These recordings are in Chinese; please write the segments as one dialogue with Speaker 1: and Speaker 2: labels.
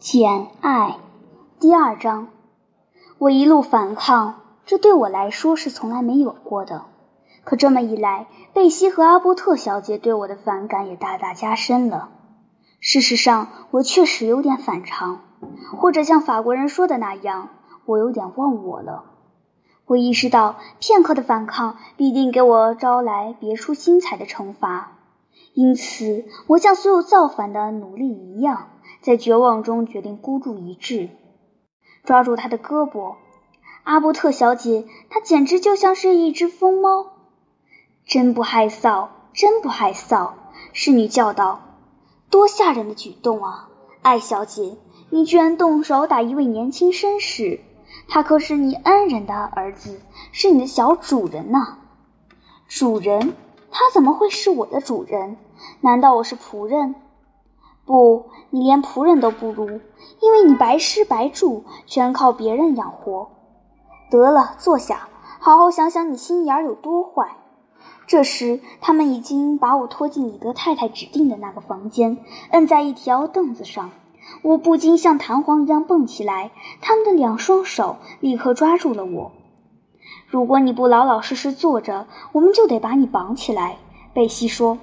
Speaker 1: 简爱，第二章。我一路反抗，这对我来说是从来没有过的。可这么一来，贝西和阿波特小姐对我的反感也大大加深了。事实上，我确实有点反常，或者像法国人说的那样，我有点忘我了。我意识到，片刻的反抗必定给我招来别出心裁的惩罚，因此，我像所有造反的奴隶一样。在绝望中，决定孤注一掷，抓住他的胳膊。阿伯特小姐，她简直就像是一只疯猫，真不害臊，真不害臊！侍女叫道：“多吓人的举动啊，艾小姐，你居然动手打一位年轻绅士，他可是你恩人的儿子，是你的小主人呐！主人？他怎么会是我的主人？难道我是仆人？”不，你连仆人都不如，因为你白吃白住，全靠别人养活。得了，坐下，好好想想你心眼有多坏。这时，他们已经把我拖进李德太太指定的那个房间，摁在一条凳子上。我不禁像弹簧一样蹦起来，他们的两双手立刻抓住了我。如果你不老老实实坐着，我们就得把你绑起来。贝西说。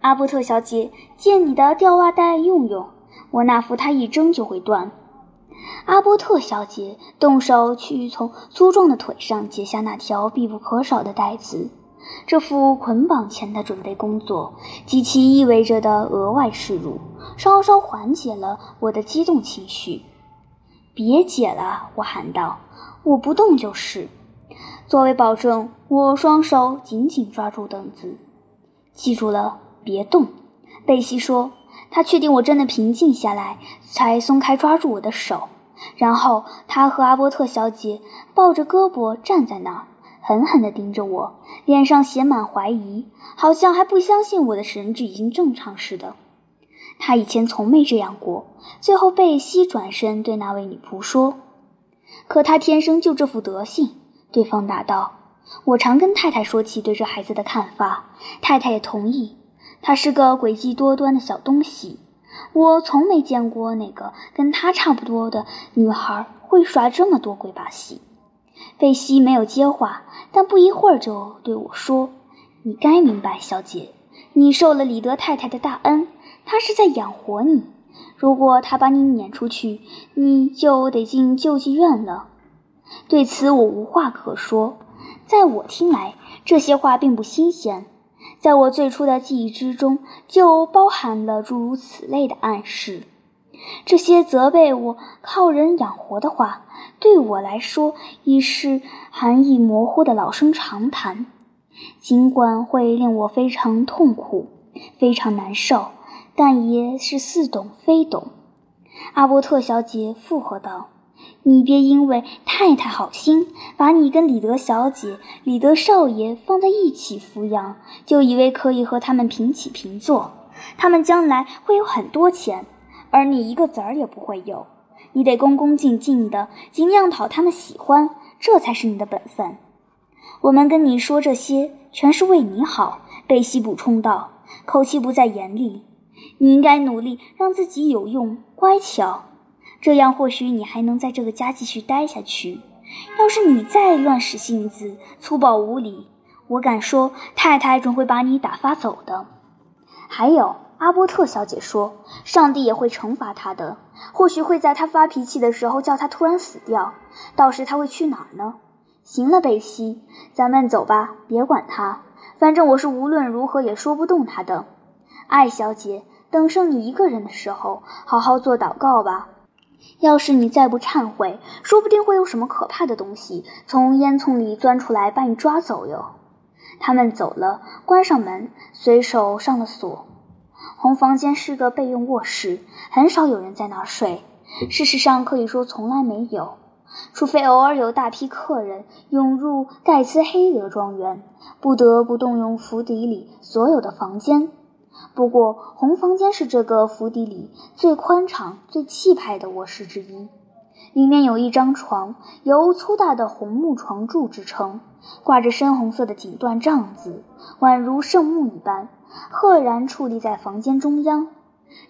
Speaker 1: 阿波特小姐，借你的吊袜带用用，我那副它一挣就会断。阿波特小姐动手去从粗壮的腿上解下那条必不可少的带子，这副捆绑前的准备工作及其意味着的额外耻辱，稍稍缓解了我的激动情绪。别解了，我喊道，我不动就是。作为保证，我双手紧紧抓住凳子，记住了。别动，贝西说。他确定我真的平静下来，才松开抓住我的手。然后他和阿波特小姐抱着胳膊站在那儿，狠狠地盯着我，脸上写满怀疑，好像还不相信我的神智已经正常似的。他以前从没这样过。最后，贝西转身对那位女仆说：“可他天生就这副德性。”对方答道：“我常跟太太说起对这孩子的看法，太太也同意。”她是个诡计多端的小东西，我从没见过哪个跟她差不多的女孩会耍这么多鬼把戏。贝西没有接话，但不一会儿就对我说：“你该明白，小姐，你受了李德太太的大恩，她是在养活你。如果她把你撵出去，你就得进救济院了。”对此我无话可说，在我听来，这些话并不新鲜。在我最初的记忆之中，就包含了诸如此类的暗示。这些责备我靠人养活的话，对我来说已是含义模糊的老生常谈。尽管会令我非常痛苦、非常难受，但也是似懂非懂。阿伯特小姐附和道。你别因为太太好心把你跟李德小姐、李德少爷放在一起抚养，就以为可以和他们平起平坐。他们将来会有很多钱，而你一个子儿也不会有。你得恭恭敬敬的，尽量讨他们喜欢，这才是你的本分。我们跟你说这些，全是为你好。”贝西补充道，口气不再严厉。“你应该努力让自己有用、乖巧。”这样或许你还能在这个家继续待下去。要是你再乱使性子、粗暴无礼，我敢说太太准会把你打发走的。还有，阿波特小姐说，上帝也会惩罚他的，或许会在他发脾气的时候叫他突然死掉。到时他会去哪儿呢？行了，贝西，咱们走吧，别管他。反正我是无论如何也说不动他的。艾小姐，等剩你一个人的时候，好好做祷告吧。要是你再不忏悔，说不定会有什么可怕的东西从烟囱里钻出来把你抓走哟。他们走了，关上门，随手上了锁。红房间是个备用卧室，很少有人在那儿睡。事实上，可以说从来没有，除非偶尔有大批客人涌入盖茨黑德庄园，不得不动用府邸里所有的房间。不过，红房间是这个府邸里最宽敞、最气派的卧室之一。里面有一张床，由粗大的红木床柱支撑，挂着深红色的锦缎帐子，宛如圣木一般，赫然矗立在房间中央。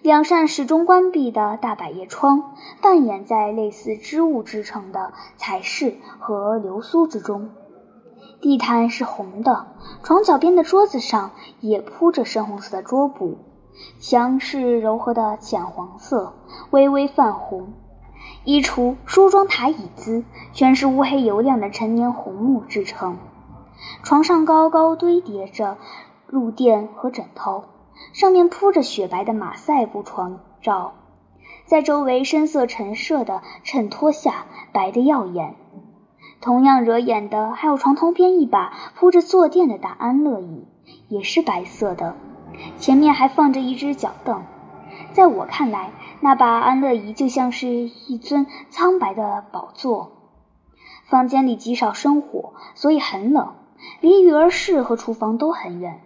Speaker 1: 两扇始终关闭的大百叶窗，扮演在类似织物制成的彩饰和流苏之中。地毯是红的，床脚边的桌子上也铺着深红色的桌布，墙是柔和的浅黄色，微微泛红。衣橱、梳妆台、椅子全是乌黑油亮的陈年红木制成。床上高高堆叠着褥垫和枕头，上面铺着雪白的马赛布床罩，在周围深色陈设的衬托下白得耀眼。同样惹眼的还有床头边一把铺着坐垫的大安乐椅，也是白色的，前面还放着一只脚凳。在我看来，那把安乐椅就像是一尊苍白的宝座。房间里极少生火，所以很冷。离育儿室和厨房都很远，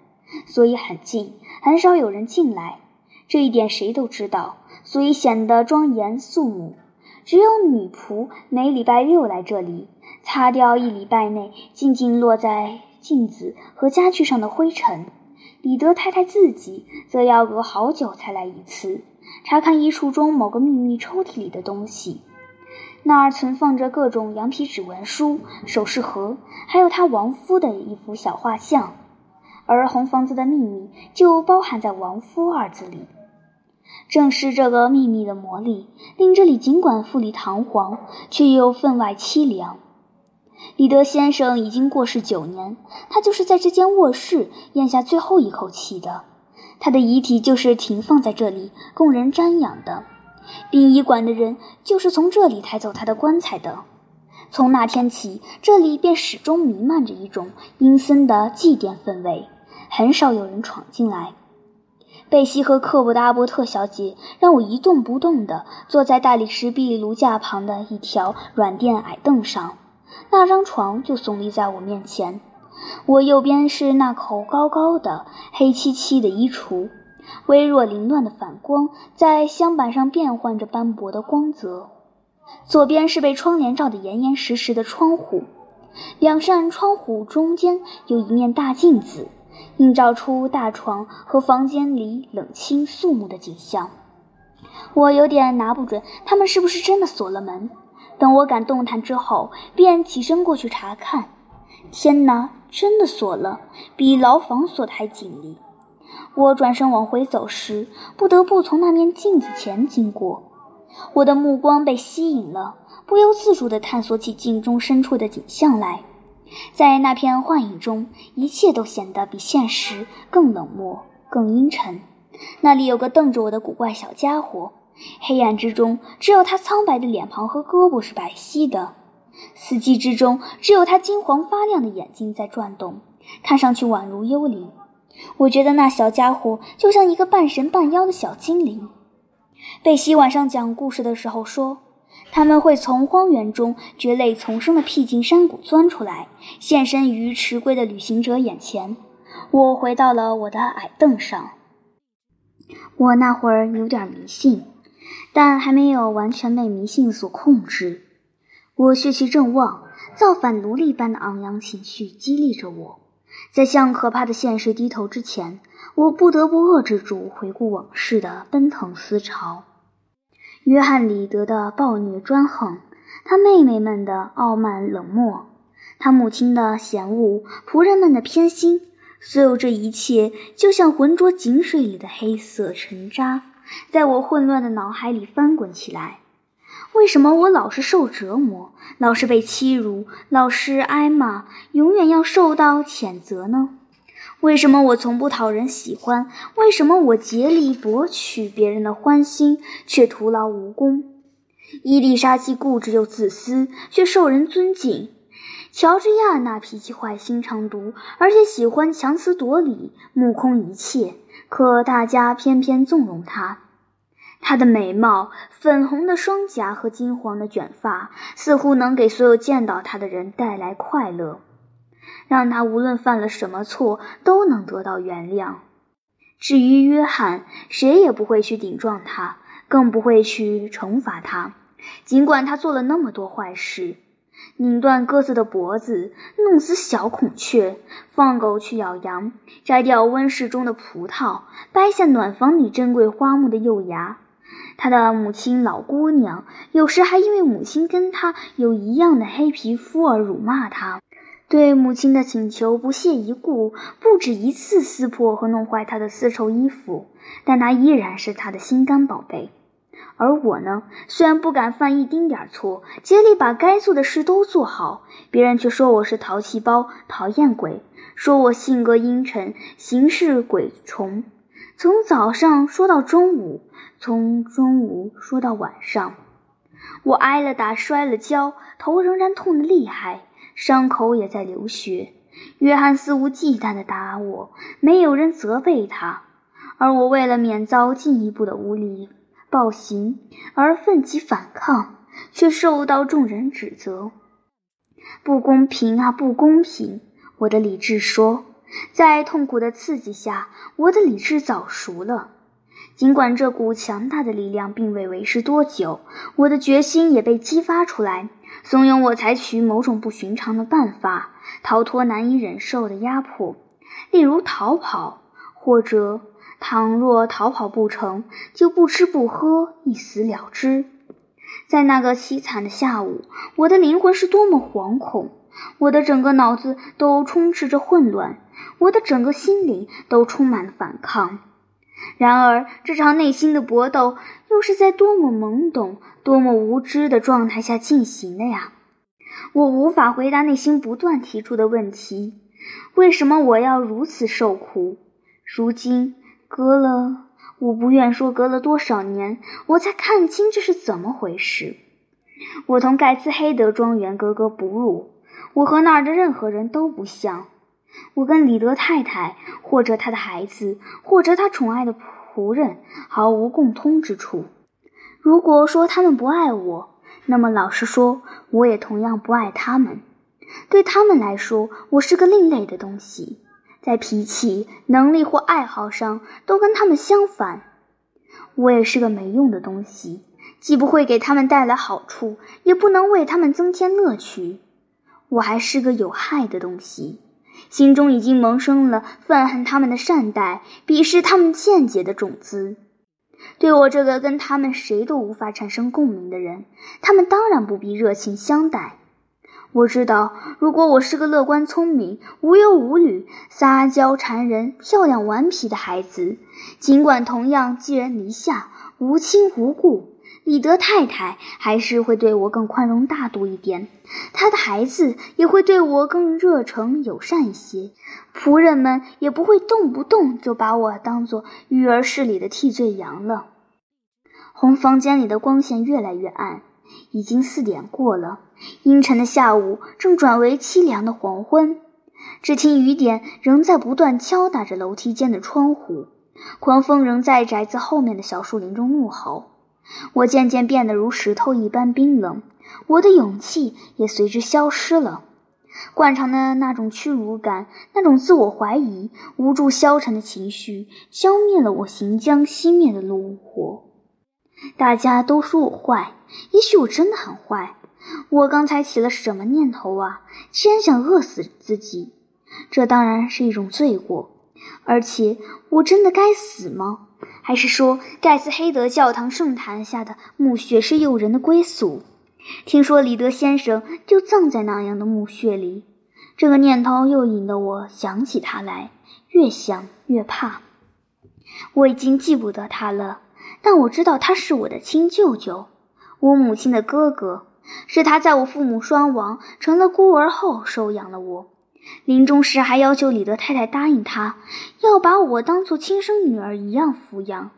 Speaker 1: 所以很近，很少有人进来。这一点谁都知道，所以显得庄严肃穆。只有女仆每礼拜六来这里，擦掉一礼拜内静静落在镜子和家具上的灰尘。彼得太太自己则要隔好久才来一次，查看衣橱中某个秘密抽屉里的东西。那儿存放着各种羊皮纸文书、首饰盒，还有他亡夫的一幅小画像。而红房子的秘密就包含在“亡夫”二字里。正是这个秘密的魔力，令这里尽管富丽堂皇，却又分外凄凉。彼得先生已经过世九年，他就是在这间卧室咽下最后一口气的。他的遗体就是停放在这里供人瞻仰的，殡仪馆的人就是从这里抬走他的棺材的。从那天起，这里便始终弥漫着一种阴森的祭奠氛围，很少有人闯进来。贝西和刻薄的阿伯特小姐让我一动不动地坐在大理石壁炉架旁的一条软垫矮凳上。那张床就耸立在我面前，我右边是那口高高的黑漆漆的衣橱，微弱凌乱的反光在镶板上变换着斑驳的光泽。左边是被窗帘罩得严严实实的窗户，两扇窗户中间有一面大镜子，映照出大床和房间里冷清肃穆的景象。我有点拿不准他们是不是真的锁了门。等我敢动弹之后，便起身过去查看。天哪，真的锁了，比牢房锁的还紧密。我转身往回走时，不得不从那面镜子前经过。我的目光被吸引了，不由自主地探索起镜中深处的景象来。在那片幻影中，一切都显得比现实更冷漠、更阴沉。那里有个瞪着我的古怪小家伙。黑暗之中，只有他苍白的脸庞和胳膊是白皙的；死寂之中，只有他金黄发亮的眼睛在转动，看上去宛如幽灵。我觉得那小家伙就像一个半神半妖的小精灵。贝西晚上讲故事的时候说，他们会从荒原中蕨类丛生的僻静山谷钻出来，现身于迟归的旅行者眼前。我回到了我的矮凳上。我那会儿有点迷信。但还没有完全被迷信所控制，我血气正旺，造反奴隶般的昂扬情绪激励着我。在向可怕的现实低头之前，我不得不遏制住回顾往事的奔腾思潮。约翰·里德的暴虐专横，他妹妹们的傲慢冷漠，他母亲的嫌恶，仆人们的偏心，所有这一切就像浑浊井水里的黑色沉渣。在我混乱的脑海里翻滚起来。为什么我老是受折磨，老是被欺辱，老是挨骂，永远要受到谴责呢？为什么我从不讨人喜欢？为什么我竭力博取别人的欢心，却徒劳无功？伊丽莎既固执又自私，却受人尊敬。乔治亚那脾气坏、心肠毒，而且喜欢强词夺理、目空一切。可大家偏偏纵容她。她的美貌、粉红的双颊和金黄的卷发，似乎能给所有见到她的人带来快乐，让她无论犯了什么错都能得到原谅。至于约翰，谁也不会去顶撞他，更不会去惩罚他，尽管他做了那么多坏事。拧断鸽子的脖子，弄死小孔雀，放狗去咬羊，摘掉温室中的葡萄，掰下暖房里珍贵花木的幼芽。他的母亲老姑娘有时还因为母亲跟他有一样的黑皮肤而辱骂他，对母亲的请求不屑一顾，不止一次撕破和弄坏他的丝绸衣服，但他依然是他的心肝宝贝。而我呢，虽然不敢犯一丁点儿错，竭力把该做的事都做好，别人却说我是淘气包、讨厌鬼，说我性格阴沉、行事鬼虫。从早上说到中午，从中午说到晚上，我挨了打，摔了跤，头仍然痛得厉害，伤口也在流血。约翰肆无忌惮地打我，没有人责备他，而我为了免遭进一步的无理。暴行而奋起反抗，却受到众人指责。不公平啊，不公平！我的理智说，在痛苦的刺激下，我的理智早熟了。尽管这股强大的力量并未维持多久，我的决心也被激发出来，怂恿我采取某种不寻常的办法，逃脱难以忍受的压迫，例如逃跑，或者。倘若逃跑不成就不吃不喝，一死了之。在那个凄惨的下午，我的灵魂是多么惶恐！我的整个脑子都充斥着混乱，我的整个心灵都充满了反抗。然而，这场内心的搏斗又是在多么懵懂、多么无知的状态下进行的呀！我无法回答内心不断提出的问题：为什么我要如此受苦？如今。隔了，我不愿说隔了多少年，我才看清这是怎么回事。我同盖茨黑德庄园格格不入，我和那儿的任何人都不像。我跟李德太太，或者他的孩子，或者他宠爱的仆人，毫无共通之处。如果说他们不爱我，那么老实说，我也同样不爱他们。对他们来说，我是个另类的东西。在脾气、能力或爱好上都跟他们相反，我也是个没用的东西，既不会给他们带来好处，也不能为他们增添乐趣。我还是个有害的东西，心中已经萌生了愤恨他们的善待、鄙视他们见解的种子。对我这个跟他们谁都无法产生共鸣的人，他们当然不必热情相待。我知道，如果我是个乐观、聪明、无忧无虑、撒娇、缠人、漂亮、顽皮的孩子，尽管同样寄人篱下、无亲无故，李德太太还是会对我更宽容大度一点，他的孩子也会对我更热诚友善一些，仆人们也不会动不动就把我当做育儿室里的替罪羊了。红房间里的光线越来越暗。已经四点过了，阴沉的下午正转为凄凉的黄昏。只听雨点仍在不断敲打着楼梯间的窗户，狂风仍在宅子后面的小树林中怒吼。我渐渐变得如石头一般冰冷，我的勇气也随之消失了。惯常的那种屈辱感，那种自我怀疑、无助消沉的情绪，消灭了我行将熄灭的怒火。大家都说我坏，也许我真的很坏。我刚才起了什么念头啊？竟然想饿死自己，这当然是一种罪过。而且，我真的该死吗？还是说，盖茨黑德教堂圣坛下的墓穴是诱人的归宿？听说李德先生就葬在那样的墓穴里，这个念头又引得我想起他来，越想越怕。我已经记不得他了。但我知道他是我的亲舅舅，我母亲的哥哥，是他在我父母双亡成了孤儿后收养了我。临终时还要求李德太太答应他，要把我当做亲生女儿一样抚养。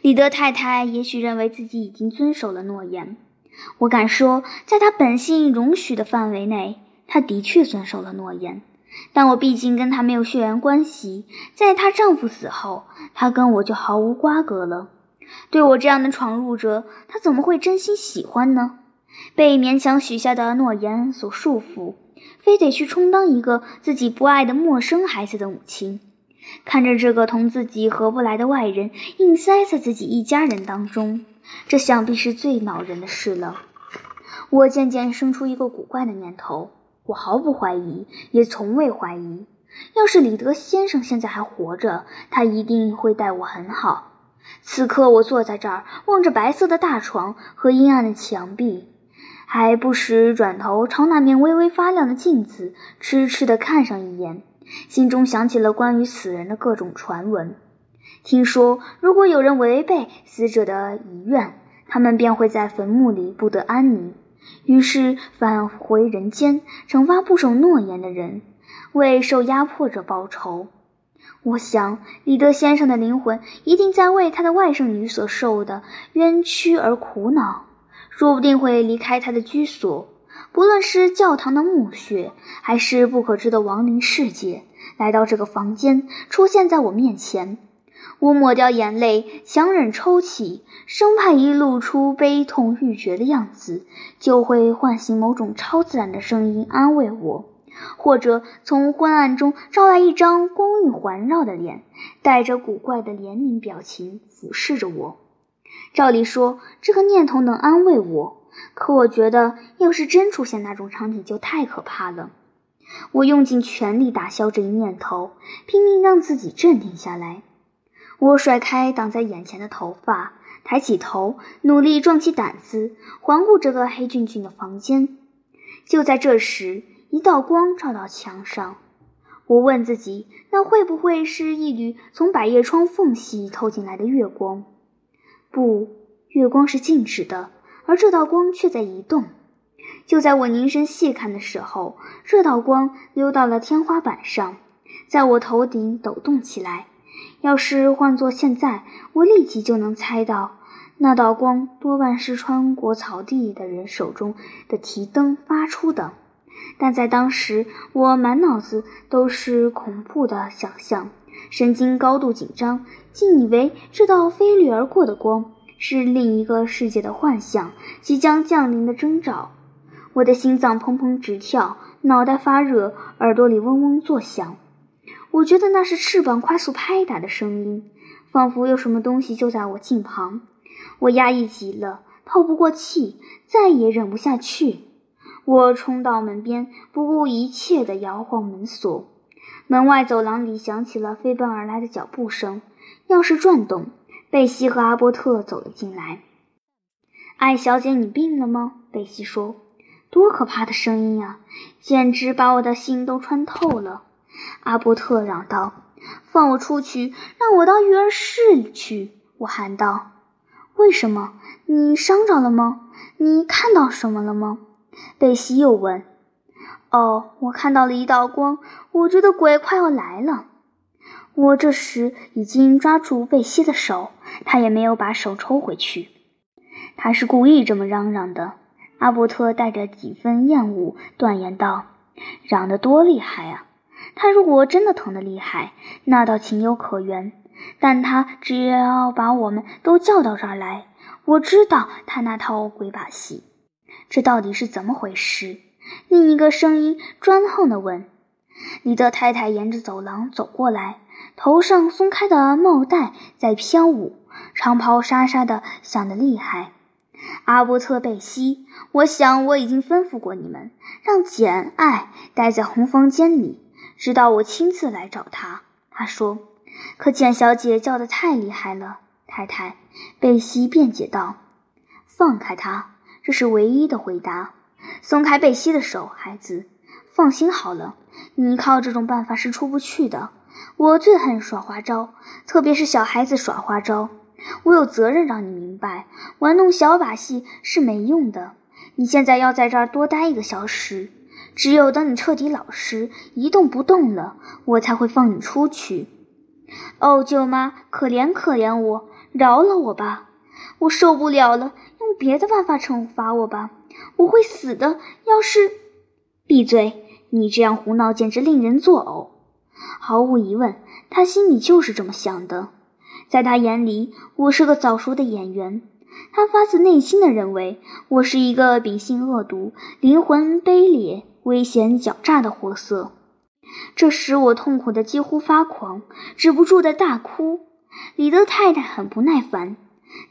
Speaker 1: 李德太太也许认为自己已经遵守了诺言，我敢说，在她本性容许的范围内，她的确遵守了诺言。但我毕竟跟她没有血缘关系，在她丈夫死后，她跟我就毫无瓜葛了。对我这样的闯入者，他怎么会真心喜欢呢？被勉强许下的诺言所束缚，非得去充当一个自己不爱的陌生孩子的母亲，看着这个同自己合不来的外人硬塞在自己一家人当中，这想必是最恼人的事了。我渐渐生出一个古怪的念头，我毫不怀疑，也从未怀疑。要是李德先生现在还活着，他一定会待我很好。此刻我坐在这儿，望着白色的大床和阴暗的墙壁，还不时转头朝那面微微发亮的镜子痴痴地看上一眼，心中想起了关于死人的各种传闻。听说，如果有人违背死者的遗愿，他们便会在坟墓里不得安宁。于是返回人间，惩罚不守诺言的人，为受压迫者报仇。我想，李德先生的灵魂一定在为他的外甥女所受的冤屈而苦恼，说不定会离开他的居所，不论是教堂的墓穴，还是不可知的亡灵世界，来到这个房间，出现在我面前。我抹掉眼泪，强忍抽泣，生怕一露出悲痛欲绝的样子，就会唤醒某种超自然的声音安慰我，或者从昏暗中招来一张光晕环绕的脸，带着古怪的怜悯表情俯视着我。照理说，这个念头能安慰我，可我觉得，要是真出现那种场景，就太可怕了。我用尽全力打消这一念头，拼命让自己镇定下来。我甩开挡在眼前的头发，抬起头，努力壮起胆子，环顾这个黑俊俊的房间。就在这时，一道光照到墙上。我问自己：那会不会是一缕从百叶窗缝隙透进来的月光？不，月光是静止的，而这道光却在移动。就在我凝神细看的时候，这道光溜到了天花板上，在我头顶抖动起来。要是换做现在，我立即就能猜到，那道光多半是穿过草地的人手中的提灯发出的。但在当时，我满脑子都是恐怖的想象，神经高度紧张，竟以为这道飞掠而过的光是另一个世界的幻象，即将降临的征兆。我的心脏砰砰直跳，脑袋发热，耳朵里嗡嗡作响。我觉得那是翅膀快速拍打的声音，仿佛有什么东西就在我近旁。我压抑极了，透不过气，再也忍不下去。我冲到门边，不顾一切地摇晃门锁。门外走廊里响起了飞奔而来的脚步声，钥匙转动，贝西和阿波特走了进来。艾小姐，你病了吗？贝西说。多可怕的声音啊，简直把我的心都穿透了。阿波特嚷道：“放我出去，让我到育儿室里去！”我喊道：“为什么？你伤着了吗？你看到什么了吗？”贝西又问。“哦，我看到了一道光，我觉得鬼快要来了。”我这时已经抓住贝西的手，他也没有把手抽回去。他是故意这么嚷嚷的。阿伯特带着几分厌恶断言道：“嚷得多厉害啊！”他如果真的疼得厉害，那倒情有可原。但他只要把我们都叫到这儿来，我知道他那套鬼把戏。这到底是怎么回事？另一个声音专横地问。李德太太沿着走廊走过来，头上松开的帽带在飘舞，长袍沙沙的响得厉害。阿伯特贝西，我想我已经吩咐过你们，让简爱待在红房间里。直到我亲自来找他，他说：“可简小姐叫的太厉害了。”太太贝西辩解道：“放开他，这是唯一的回答。松开贝西的手，孩子，放心好了，你靠这种办法是出不去的。我最恨耍花招，特别是小孩子耍花招。我有责任让你明白，玩弄小把戏是没用的。你现在要在这儿多待一个小时。”只有等你彻底老实，一动不动了，我才会放你出去。哦，舅妈，可怜可怜我，饶了我吧！我受不了了，别的办法惩罚我吧！我会死的。要是……闭嘴！你这样胡闹简直令人作呕。毫无疑问，他心里就是这么想的。在他眼里，我是个早熟的演员。他发自内心的认为我是一个秉性恶毒、灵魂卑劣。危险狡诈的货色，这使我痛苦的几乎发狂，止不住的大哭。李德太太很不耐烦。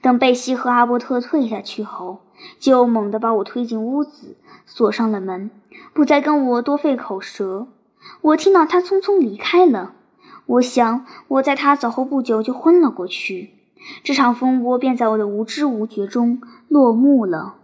Speaker 1: 等贝西和阿伯特退下去后，就猛地把我推进屋子，锁上了门，不再跟我多费口舌。我听到他匆匆离开了，我想我在他走后不久就昏了过去，这场风波便在我的无知无觉中落幕了。